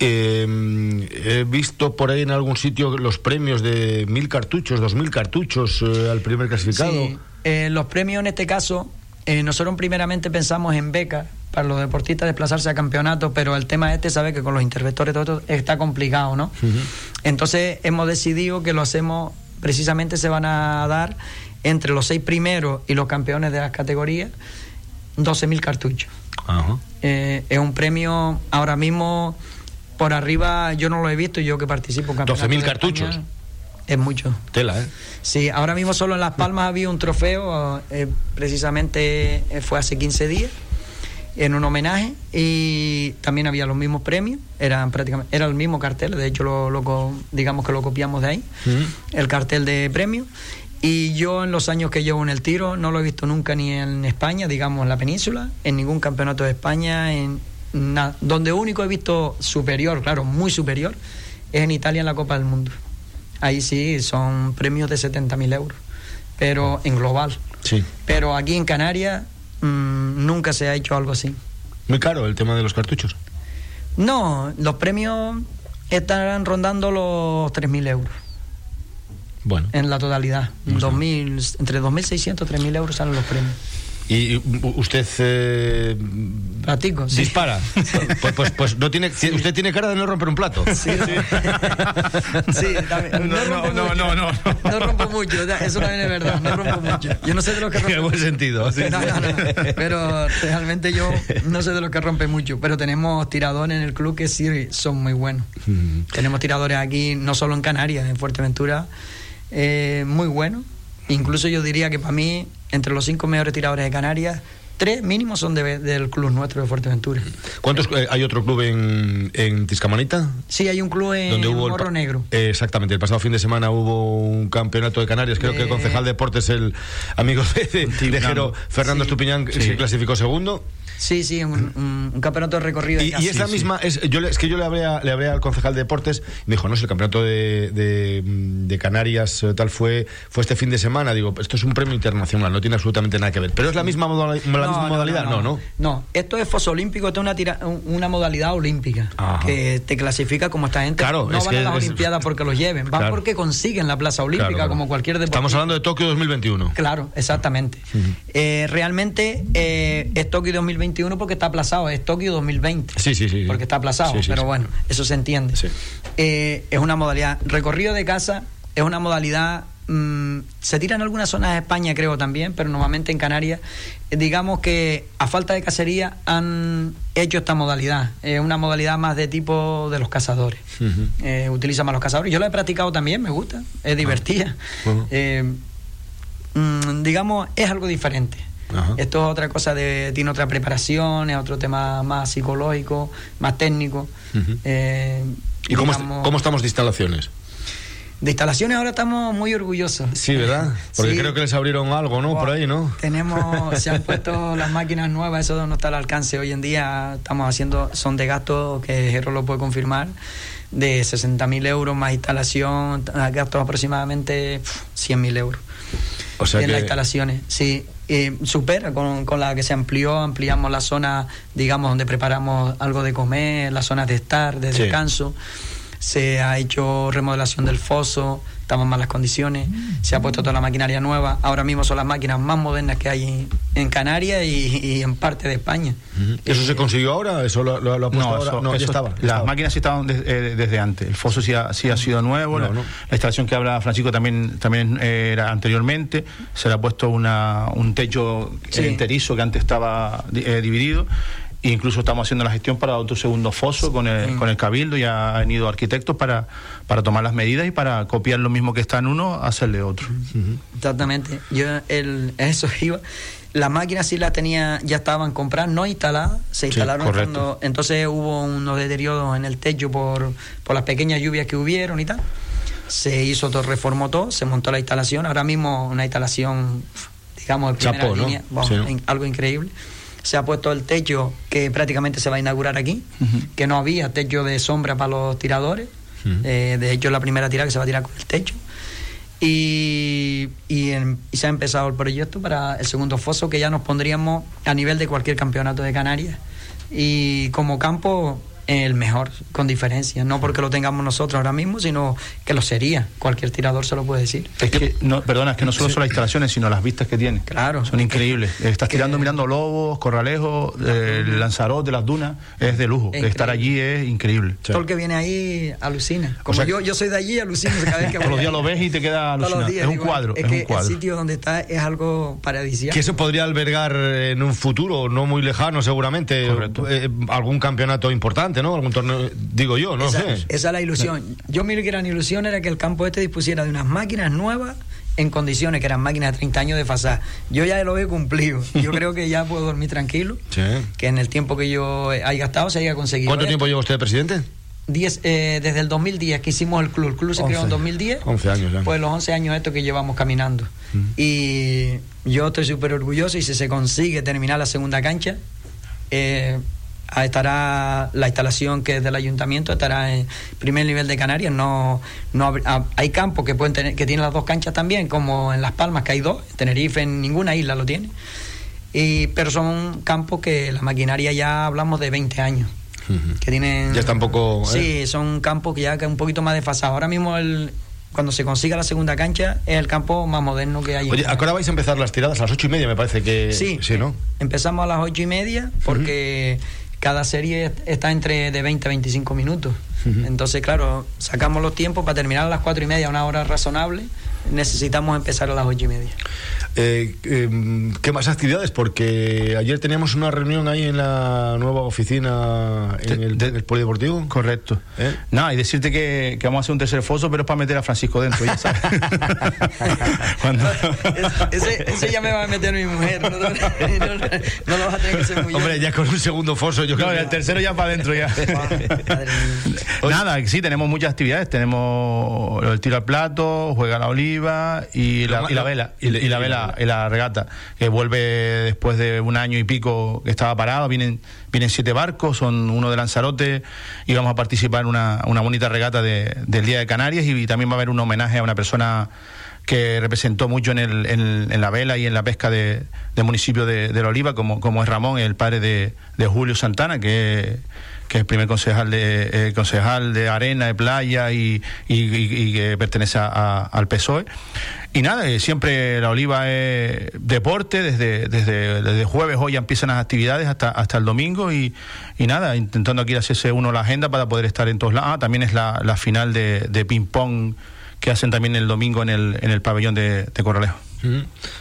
Speaker 1: Eh, he visto por ahí en algún sitio los premios de mil cartuchos, dos mil cartuchos eh, al primer clasificado. Sí,
Speaker 14: eh, los premios en este caso, nosotros primeramente pensamos en becas para los deportistas desplazarse a campeonatos, pero el tema este sabe que con los interventores todo esto está complicado, ¿no? Entonces hemos decidido que lo hacemos, precisamente se van a dar entre los seis primeros y los campeones de las categorías, mil cartuchos. es un premio ahora mismo por arriba yo no lo he visto, yo que participo en
Speaker 1: 12.000 cartuchos.
Speaker 14: es mucho.
Speaker 1: Tela, ¿eh?
Speaker 14: Sí, ahora mismo solo en Las Palmas había un trofeo, eh, precisamente eh, fue hace 15 días, en un homenaje, y también había los mismos premios, eran prácticamente, era el mismo cartel, de hecho lo, digamos que lo copiamos de ahí, el cartel de premios. Y yo en los años que llevo en el tiro no lo he visto nunca ni en España, digamos en la península, en ningún campeonato de España, en, donde único he visto superior, claro, muy superior, es en Italia en la Copa del Mundo. Ahí sí, son premios de 70.000 euros, pero en global.
Speaker 1: Sí.
Speaker 14: Pero aquí en Canarias mm, nunca se ha hecho algo así.
Speaker 1: Muy caro el tema de los cartuchos.
Speaker 14: No, los premios estarán rondando los 3.000 euros.
Speaker 1: Bueno.
Speaker 14: En la totalidad. 2000, entre 2.600 y 3.000 euros salen los premios.
Speaker 1: ¿Y usted eh,
Speaker 14: Platico, sí.
Speaker 1: dispara? pues, pues, pues no tiene, usted tiene cara de no romper un plato.
Speaker 14: Sí, sí también. No, no, no, no, no, no. rompo mucho, eso también es verdad, no rompo mucho. Yo no sé de lo que rompe.
Speaker 1: En buen sentido. Sí,
Speaker 14: no, no, no, pero realmente yo no sé de lo que rompe mucho, pero tenemos tiradores en el club que sí son muy buenos. Tenemos tiradores aquí, no solo en Canarias, en Fuerteventura, eh, muy buenos. Incluso yo diría que para mí entre los cinco mejores tiradores de Canarias, tres mínimos son del club nuestro de Fuerteventura.
Speaker 1: ¿Cuántos eh, hay otro club en, en Tiscamanita?
Speaker 14: Sí, hay un club en donde hubo Morro Negro.
Speaker 1: Eh, exactamente, el pasado fin de semana hubo un campeonato de Canarias, creo que el concejal de deportes, el amigo de, de, Fernando Estupiñán, se clasificó segundo.
Speaker 14: Sí, sí, un, campeonato de recorrido.
Speaker 1: Y, y esa misma, Es, yo, es que yo le hablé, le hablé al concejal de deportes y me dijo, no, si el campeonato de, de, Canarias eh, tal fue, fue este fin de semana. Digo, esto es un premio internacional, no tiene absolutamente nada que ver. Pero es la misma, la misma modalidad, no no,
Speaker 14: no esto es foso olímpico, esto es una, tira, una modalidad olímpica que te clasifica como esta gente.
Speaker 1: Claro,
Speaker 14: no van
Speaker 1: a
Speaker 14: las Olimpiadas porque los lleven, van porque consiguen la plaza olímpica como cualquier deporte.
Speaker 1: Estamos hablando de Tokio 2021.
Speaker 14: Claro, exactamente. Eh, realmente eh, es Tokio 2021 porque está aplazado es Tokio 2020.
Speaker 1: Sí, sí, sí.
Speaker 14: Porque está aplazado, pero bueno, eso se entiende. Eh, es una modalidad. Recorrido de casa es una modalidad. Mm, se tira en algunas zonas de España, creo también, pero normalmente en Canarias, eh, digamos que a falta de cacería han hecho esta modalidad. Es una modalidad más de tipo de los cazadores. Eh, utiliza más los cazadores. Yo la he practicado también, me gusta, es divertida. Mm, digamos, es algo diferente. Esto es otra cosa, de, tiene otra preparación, es otro tema más psicológico, más técnico.
Speaker 1: Eh, ¿Y cómo, estamos de instalaciones?
Speaker 14: De instalaciones ahora estamos muy orgullosos.
Speaker 1: Sí, ¿verdad? Porque creo que les abrieron algo, ¿no? Por ahí, ¿no?
Speaker 14: Tenemos, se han puesto las máquinas nuevas, eso no está al alcance hoy en día. Estamos haciendo, son de gasto, que Jero lo puede confirmar, de 60.000 euros más instalación, gastos aproximadamente 100.000 euros.
Speaker 1: O sea
Speaker 14: en
Speaker 1: que...
Speaker 14: las instalaciones, sí. Eh, supera con, con, la que se amplió, ampliamos la zona, digamos, donde preparamos algo de comer, las zonas de estar, de descanso. Se ha hecho remodelación del foso, estamos en malas condiciones, se ha puesto toda la maquinaria nueva, ahora mismo son las máquinas más modernas que hay en Canarias y, en parte de España.
Speaker 1: ¿Eso se consiguió ahora? ¿Eso lo, ha puesto
Speaker 8: no,
Speaker 1: ahora? no,
Speaker 8: ya estaba. las máquinas sí estaban eh, desde antes, el foso sí ha, sí ha sido nuevo, la, instalación que habla Francisco también, también eh, era anteriormente, se le ha puesto una, un techo enterizo que antes estaba eh, dividido incluso estamos haciendo la gestión para otro segundo foso con el, con el Cabildo, ya han ido arquitectos para, para tomar las medidas y para copiar lo mismo que está en uno, hacerle otro.
Speaker 14: Exactamente. Yo el, eso iba. Las máquinas sí las tenía, ya estaban compradas, no instaladas, se instalaron cuando, entonces hubo unos deterioros en el techo por, por las pequeñas lluvias que hubieron y tal. Se hizo todo, reformó todo, se montó la instalación, ahora mismo una instalación, digamos, de primera línea, algo increíble se ha puesto el techo que prácticamente se va a inaugurar aquí, que no había techo de sombra para los tiradores. Eh, de hecho, es la primera tira que se va a tirar con el techo. Y, y, se ha empezado el proyecto para el segundo foso que ya nos pondríamos a nivel de cualquier campeonato de Canarias. Y como campo el mejor, con diferencia. No porque lo tengamos nosotros ahora mismo, sino que lo sería. Cualquier tirador se lo puede decir.
Speaker 8: Es que, no, perdona, es que no solo son las instalaciones, sino las vistas que tiene.
Speaker 14: Claro.
Speaker 8: Son increíbles. Estás tirando mirando lobos, corralejos, el Lanzarot de las dunas, es de lujo. Estar allí es increíble.
Speaker 14: Todo el que viene ahí alucina. Como yo, yo soy de allí, alucina cada vez que
Speaker 8: Todos los días lo ves y te queda alucinado. es un cuadro.
Speaker 14: Es, que el sitio donde está es algo paradisíaco.
Speaker 1: Que se podría albergar en un futuro, no muy lejano seguramente, eh, algún campeonato importante, ¿no? Algún torneo digo yo, no
Speaker 14: esa,
Speaker 1: sé.
Speaker 14: Esa es la ilusión. Yo miro que gran ilusión era que el campo este dispusiera de unas máquinas nuevas en condiciones que eran máquinas de 30 años de fasada. Yo ya lo he cumplido. Yo creo que ya puedo dormir tranquilo. Que en el tiempo que yo haya gastado se haya conseguido.
Speaker 1: ¿Cuánto tiempo lleva usted presidente?
Speaker 14: Diez, eh, desde el 2010 que hicimos el club. El club se creó en 2010.
Speaker 1: 11 años ya.
Speaker 14: Pues los 11 años estos que llevamos caminando. Mm. Y yo estoy súper orgulloso y si se consigue terminar la segunda cancha, eh, estará la instalación que es del ayuntamiento estará en primer nivel de Canarias no no ah, hay campos que pueden tener que tienen las dos canchas también como en Las Palmas que hay dos en Tenerife en ninguna isla lo tiene y pero son campos que la maquinaria ya hablamos de 20 años que tienen
Speaker 1: ya está un poco
Speaker 14: sí ¿eh? son campos que ya que un poquito más desfasados ahora mismo el cuando se consiga la segunda cancha, es el campo más moderno que hay.
Speaker 1: Oye, ¿a qué hora vais a empezar las tiradas? A las ocho y media me parece que...
Speaker 14: Sí,
Speaker 1: sí ¿no?
Speaker 14: empezamos a las ocho y media porque cada serie está entre de 20 a 25 minutos. Entonces, claro, sacamos los tiempos para terminar a las cuatro y media, una hora razonable. Necesitamos empezar a las ocho y media.
Speaker 1: Eh, em, ¿Qué más actividades? Porque ayer teníamos una reunión ahí en la nueva oficina en el, Polideportivo.
Speaker 8: Correcto. ¿Eh? No, y decirte que, que, vamos a hacer un tercer foso, pero es para meter a Francisco dentro, ya sabes.
Speaker 14: Cuando... ese, ese, ya me va a meter mi mujer. No, no, no, lo vas a tener que hacer muy
Speaker 1: Hombre, ya con un segundo foso, yo creo.
Speaker 8: No, el tercero ya para adentro ya. Nada, sí, tenemos muchas actividades. Tenemos el tiro al plato, juega la oliva y la, y la vela. Y, y la vela en la regata, que vuelve después de un año y pico que estaba parado. Vienen, vienen siete barcos, son uno de Lanzarote y vamos a participar en una, una bonita regata de, del Día de Canarias y, también va a haber un homenaje a una persona que representó mucho en, el, en, la vela y en la pesca de, del municipio de, de, la Oliva, como, como es Ramón, el padre de, de Julio Santana, que que es el primer concejal de eh, concejal de arena de playa y, y, que pertenece a, al PSOE y nada, eh, siempre la oliva es deporte, desde, desde, desde jueves hoy empiezan las actividades hasta, hasta el domingo y, y nada, intentando aquí hacerse uno la agenda para poder estar en todos lados. Ah, también es la, la final de, de ping-pong que hacen también el domingo en el, en el pabellón de, Corralejo.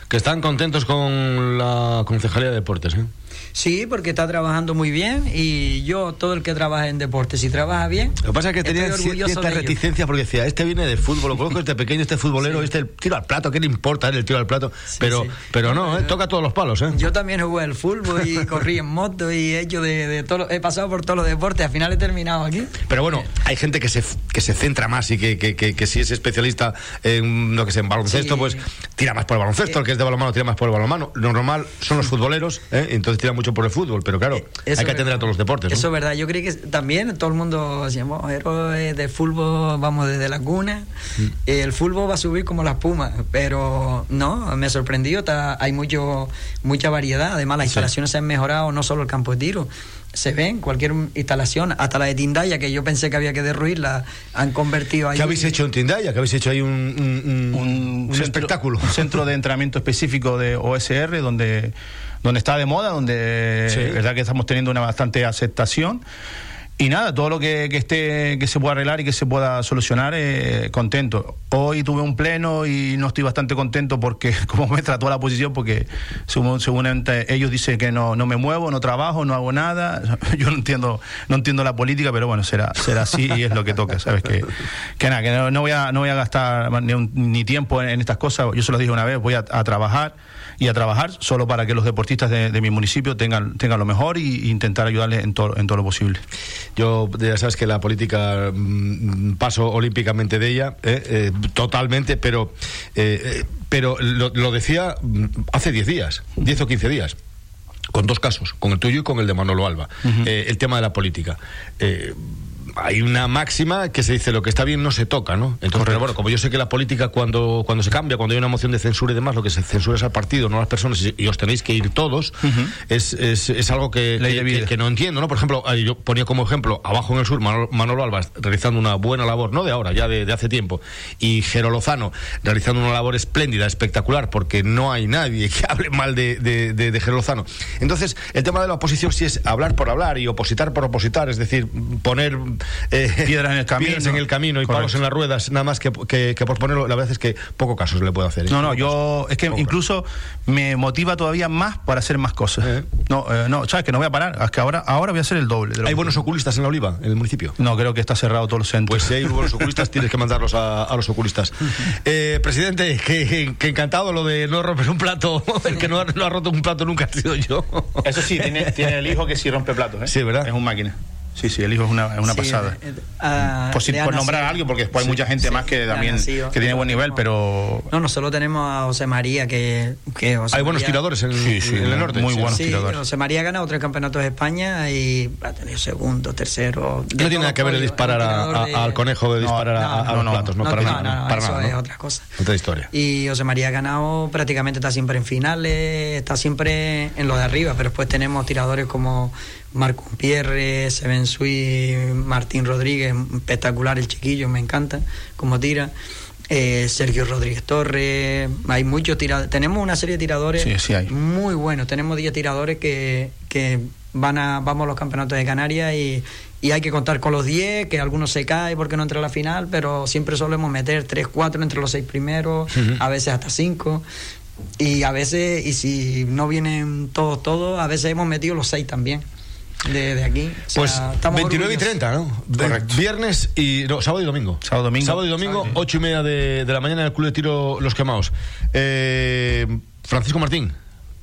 Speaker 1: Que están contentos con la Concejalía de Deportes, ¿eh?
Speaker 14: Sí, porque está trabajando muy bien y yo, todo el que trabaja en deporte, si trabaja bien.
Speaker 1: Lo que pasa es que tenía cierta reticencia porque decía, este viene de fútbol, lo conozco este pequeño, este futbolero, sí. este tiro al plato, ¿qué le importa el tiro al plato? Sí, pero sí. pero no, ¿eh? toca todos los palos. ¿eh?
Speaker 14: Yo también jugué al fútbol y corrí en moto y he hecho de, de todo, he pasado por todos los deportes, al final he terminado aquí.
Speaker 1: Pero bueno, hay gente que se, que se centra más y que, que, que, que si es especialista en, no que sé, en baloncesto, pues tira más por el baloncesto, el que es de balonmano tira más por el balonmano. Lo normal son los futboleros, ¿eh? entonces tira mucho por el fútbol, pero claro, eso hay que atender a todos los deportes. ¿no?
Speaker 14: Eso es verdad, yo creo que también todo el mundo héroes de fútbol, vamos desde la cuna, mm. el fútbol va a subir como la espuma, pero no, me sorprendió, está, hay mucho mucha variedad, además las sí. instalaciones se han mejorado, no solo el campo de tiro, se ven cualquier instalación, hasta la de Tindaya, que yo pensé que había que derruirla, han convertido ahí.
Speaker 1: ¿Qué habéis hecho en Tindaya? ¿Qué habéis hecho ahí un, un, un, un centro, espectáculo?
Speaker 8: Un centro de entrenamiento específico de OSR, donde, donde está de moda, donde sí. verdad que estamos teniendo una bastante aceptación. Y nada, todo lo que, que, esté, que se pueda arreglar y que se pueda solucionar, eh, contento. Hoy tuve un pleno y no estoy bastante contento porque, como me trató la posición, porque según, según ellos dicen que no, no me muevo, no trabajo, no hago nada. Yo no entiendo, no entiendo la política, pero bueno, será, será así y es lo que toca, ¿sabes? Que, que nada, que no, voy, a, no voy a gastar ni, un, ni tiempo en, estas cosas. Yo se los dije una vez, voy a trabajar y a trabajar solo para que los deportistas de, de mi municipio tengan, tengan lo mejor y, e intentar ayudarles en, to, en todo lo posible.
Speaker 1: Yo ya sabes que la política mmm, paso olímpicamente de ella, eh, eh, totalmente, pero, eh, pero lo, lo, decía mm, hace 10 días, 10 o 15 días. Con dos casos, con el tuyo y con el de Manolo Alba. Uh -huh. el tema de la política hay una máxima que se dice lo que está bien no se toca, ¿no? Entonces, pero bueno, como yo sé que la política cuando, cuando se cambia, cuando hay una moción de censura y demás, lo que se censura es al partido, no a las personas, y, os tenéis que ir todos, uh -huh. es, es, es, algo que, que, que, que, no entiendo, ¿no? Por ejemplo, yo ponía como ejemplo, abajo en el sur, Manolo, Manolo Alba realizando una buena labor, no de ahora, ya de, de, hace tiempo, y Jero Lozano realizando una labor espléndida, espectacular, porque no hay nadie que hable mal de, de, de, de Jero Lozano. Entonces, el tema de la oposición sí es hablar por hablar y opositar por opositar, es decir, poner
Speaker 8: eh, piedras en el camino,
Speaker 1: piedras en el camino y Correcto. palos en las ruedas, nada más que, que, que, por ponerlo, la verdad es que poco caso se le puede hacer. ¿eh?
Speaker 8: No, no, yo es que poco incluso caso. me motiva todavía más para hacer más cosas. ¿Eh? No, eh, no, sabes que no voy a parar, es que ahora, ahora voy a hacer el doble.
Speaker 1: ¿Hay buenos oculistas en la Oliva, en el municipio?
Speaker 8: No, creo que está cerrado todos los centros.
Speaker 1: Pues si hay buenos oculistas, tienes que mandarlos a, a los oculistas. Eh, presidente, que, que, encantado lo de no romper un plato. El que no ha, no ha roto un plato nunca ha sido yo.
Speaker 8: Eso sí, tiene, tiene el hijo que sí rompe platos. ¿eh?
Speaker 1: Sí, ¿verdad?
Speaker 8: Es un máquina. Sí, sí, el hijo es una, una sí, pasada. Eh, uh, por, si, por nombrar a alguien, porque después sí, hay mucha gente sí, más que también nacido, que tiene buen nivel, pero...
Speaker 14: No, nosotros tenemos a José María, que... que José
Speaker 1: hay
Speaker 14: María,
Speaker 1: buenos tiradores en, en el norte.
Speaker 8: Muy buenos
Speaker 14: sí,
Speaker 8: tiradores.
Speaker 14: José María ha ganado tres campeonatos de España y ha tenido segundo, tercero...
Speaker 1: No tiene nada que ver el disparar a, de... al conejo de disparar no, a, a, los platos, no, para nada.
Speaker 14: para
Speaker 1: eso
Speaker 14: nada, es otra cosa.
Speaker 1: Otra historia.
Speaker 14: Y José María ha ganado prácticamente, está siempre en finales, está siempre en lo de arriba, pero después tenemos tiradores como Marco Pierre, Seven Sui, Martín Rodríguez, espectacular el chiquillo, me encanta como tira. eh, Sergio Rodríguez Torres, hay muchos tiradores, tenemos una serie de tiradores muy buenos, tenemos 10 tiradores que, que van a, vamos a los campeonatos de Canarias y, y hay que contar con los 10, que algunos se caen porque no entra a la final, pero siempre solemos meter 3, 4 entre los 6 primeros, a veces hasta 5. Y a veces, y si no vienen todos, todos, a veces hemos metido los 6 también. De, aquí.
Speaker 1: pues 29 y 30, ¿no? Viernes y. No, sábado y domingo.
Speaker 8: Sábado, domingo.
Speaker 1: Sábado y domingo, 8 y media de, la mañana en el Club de Tiro Los Quemados. Eh, Francisco Martín,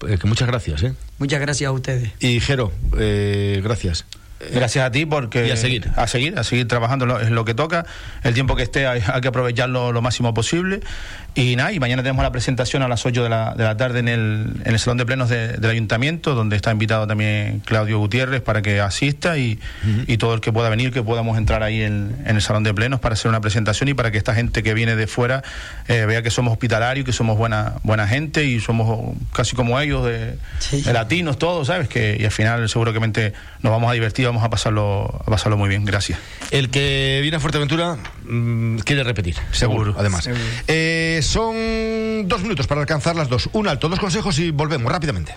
Speaker 1: eh, que muchas gracias, ¿eh?
Speaker 14: Muchas gracias a ustedes.
Speaker 1: Y Jero, eh, gracias.
Speaker 8: Gracias a ti porque...
Speaker 1: Y a seguir.
Speaker 8: A seguir, a seguir trabajando en lo, que toca. El tiempo que esté hay, que aprovecharlo lo máximo posible. Y nada, y mañana tenemos la presentación a las 8 de la, de la tarde en el, en el Salón de Plenos del Ayuntamiento, donde está invitado también Claudio Gutiérrez para que asista y, y todo el que pueda venir, que podamos entrar ahí en, en, el Salón de Plenos para hacer una presentación y para que esta gente que viene de fuera eh, vea que somos hospitalarios, que somos buena, buena gente y somos casi como ellos, de, latinos, todos, ¿sabes? Que, y al final seguramente nos vamos a divertir, vamos a pasarlo, a pasarlo muy bien. Gracias.
Speaker 1: El que viene a Fuerteventura mm, quiere repetir, seguro, además. Eh, son dos minutos para alcanzar las dos. Un alto, dos consejos y volvemos rápidamente.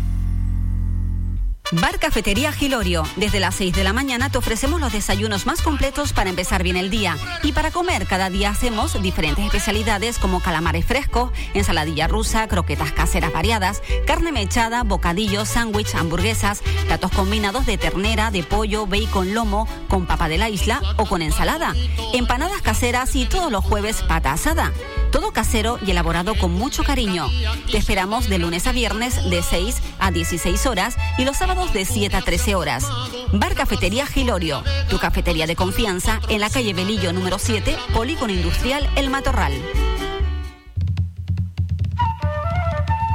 Speaker 15: Bar Cafetería Gilorio. Desde las 6 de la mañana te ofrecemos los desayunos más completos para empezar bien el día. Y para comer, cada día hacemos diferentes especialidades como calamares frescos, ensaladilla rusa, croquetas caseras variadas, carne mechada, bocadillos, sándwich, hamburguesas, platos combinados de ternera, de pollo, bacon, lomo, con papa de la isla o con ensalada, empanadas caseras y todos los jueves pata asada. Todo casero y elaborado con mucho cariño. Te esperamos de lunes a viernes de 6 a 16 horas y los sábados de 7 a 13 horas. Bar Cafetería Gilorio, tu cafetería de confianza en la calle Belillo número 7, Polígono Industrial El Matorral.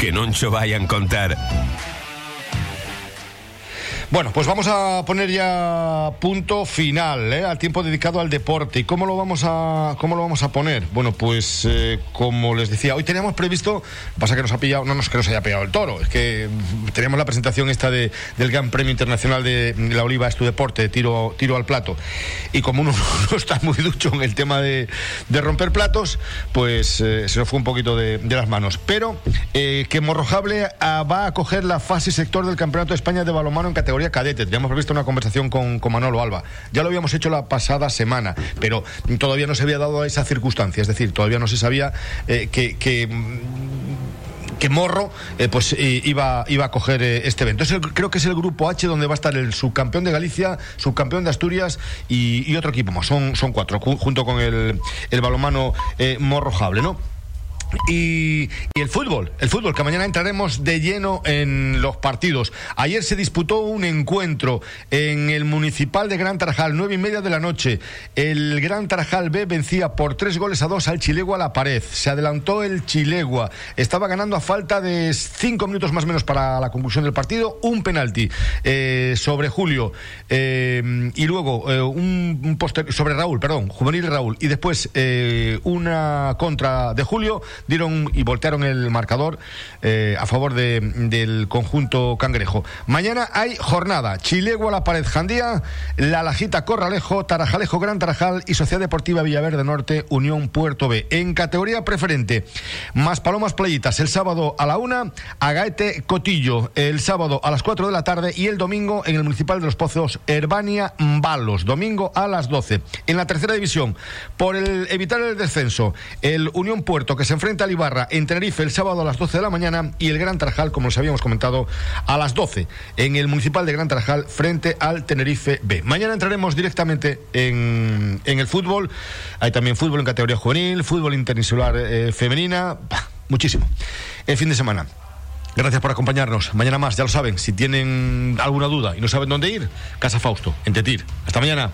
Speaker 9: que no cho vayan contar
Speaker 1: Bueno, pues vamos a poner ya punto final ¿eh? al tiempo dedicado al deporte. ¿Y cómo lo vamos a, cómo lo vamos a poner? Bueno, pues eh, como les decía, hoy teníamos previsto, pasa que nos ha pillado, no nos que nos haya pillado el toro, es que teníamos la presentación esta de, del Gran Premio Internacional de la Oliva es tu deporte, tiro, tiro al plato. Y como uno no está muy ducho en el tema de, romper platos, pues eh, se nos fue un poquito de, las manos. Pero que Morrojable ah, va a coger la fase sector del Campeonato de España de balonmano en categoría cadete. Teníamos previsto una conversación con, con, Manolo Alba. Ya lo habíamos hecho la pasada semana, pero todavía no se había dado esa circunstancia. Es decir, todavía no se sabía eh, que, que que Morro eh, pues iba, iba a coger eh, este evento. creo que es el grupo H donde va a estar el subcampeón de Galicia, subcampeón de Asturias y, otro equipo más. Son, son cuatro, junto con el, el balomano Morro Jable, ¿no? Y, el fútbol, el fútbol, que mañana entraremos de lleno en los partidos. Ayer se disputó un encuentro en el Municipal de Gran Tarajal, nueve y media de la noche. El Gran Tarajal B vencía por tres goles a dos al Chilegua a la pared. Se adelantó el Chilegua. Estaba ganando a falta de cinco minutos más o menos para la conclusión del partido. Un penalti eh, sobre Julio. Eh, y luego eh, un, un sobre Raúl, perdón, juvenil Raúl. Y después una contra de Julio dieron y voltearon el marcador eh, a favor del conjunto cangrejo. Mañana hay jornada. Chilegua, La Pared Jandía, La Lajita Corralejo, Tarajalejo Gran Tarajal y Sociedad Deportiva Villaverde Norte, Unión Puerto B. En categoría preferente, más Palomas Playitas el sábado a la una, Agaete Cotillo el sábado a las 4 de la tarde y el domingo en el Municipal de los Pozos, Herbania Balos, domingo a las 12. En la tercera división, por el evitar el descenso, el Unión Puerto que se enfrenta al Ibarra en Tenerife el sábado a las 12 de la mañana y el Gran Tarajal, como les habíamos comentado, a las 12 en el Municipal de Gran Tarajal frente al Tenerife B. Mañana entraremos directamente en, el fútbol. Hay también fútbol en categoría juvenil, fútbol interinsular eh, femenina, muchísimo. El fin de semana. Gracias por acompañarnos. Mañana más, ya lo saben. Si tienen alguna duda y no saben dónde ir, Casa Fausto, en Tetir. Hasta mañana.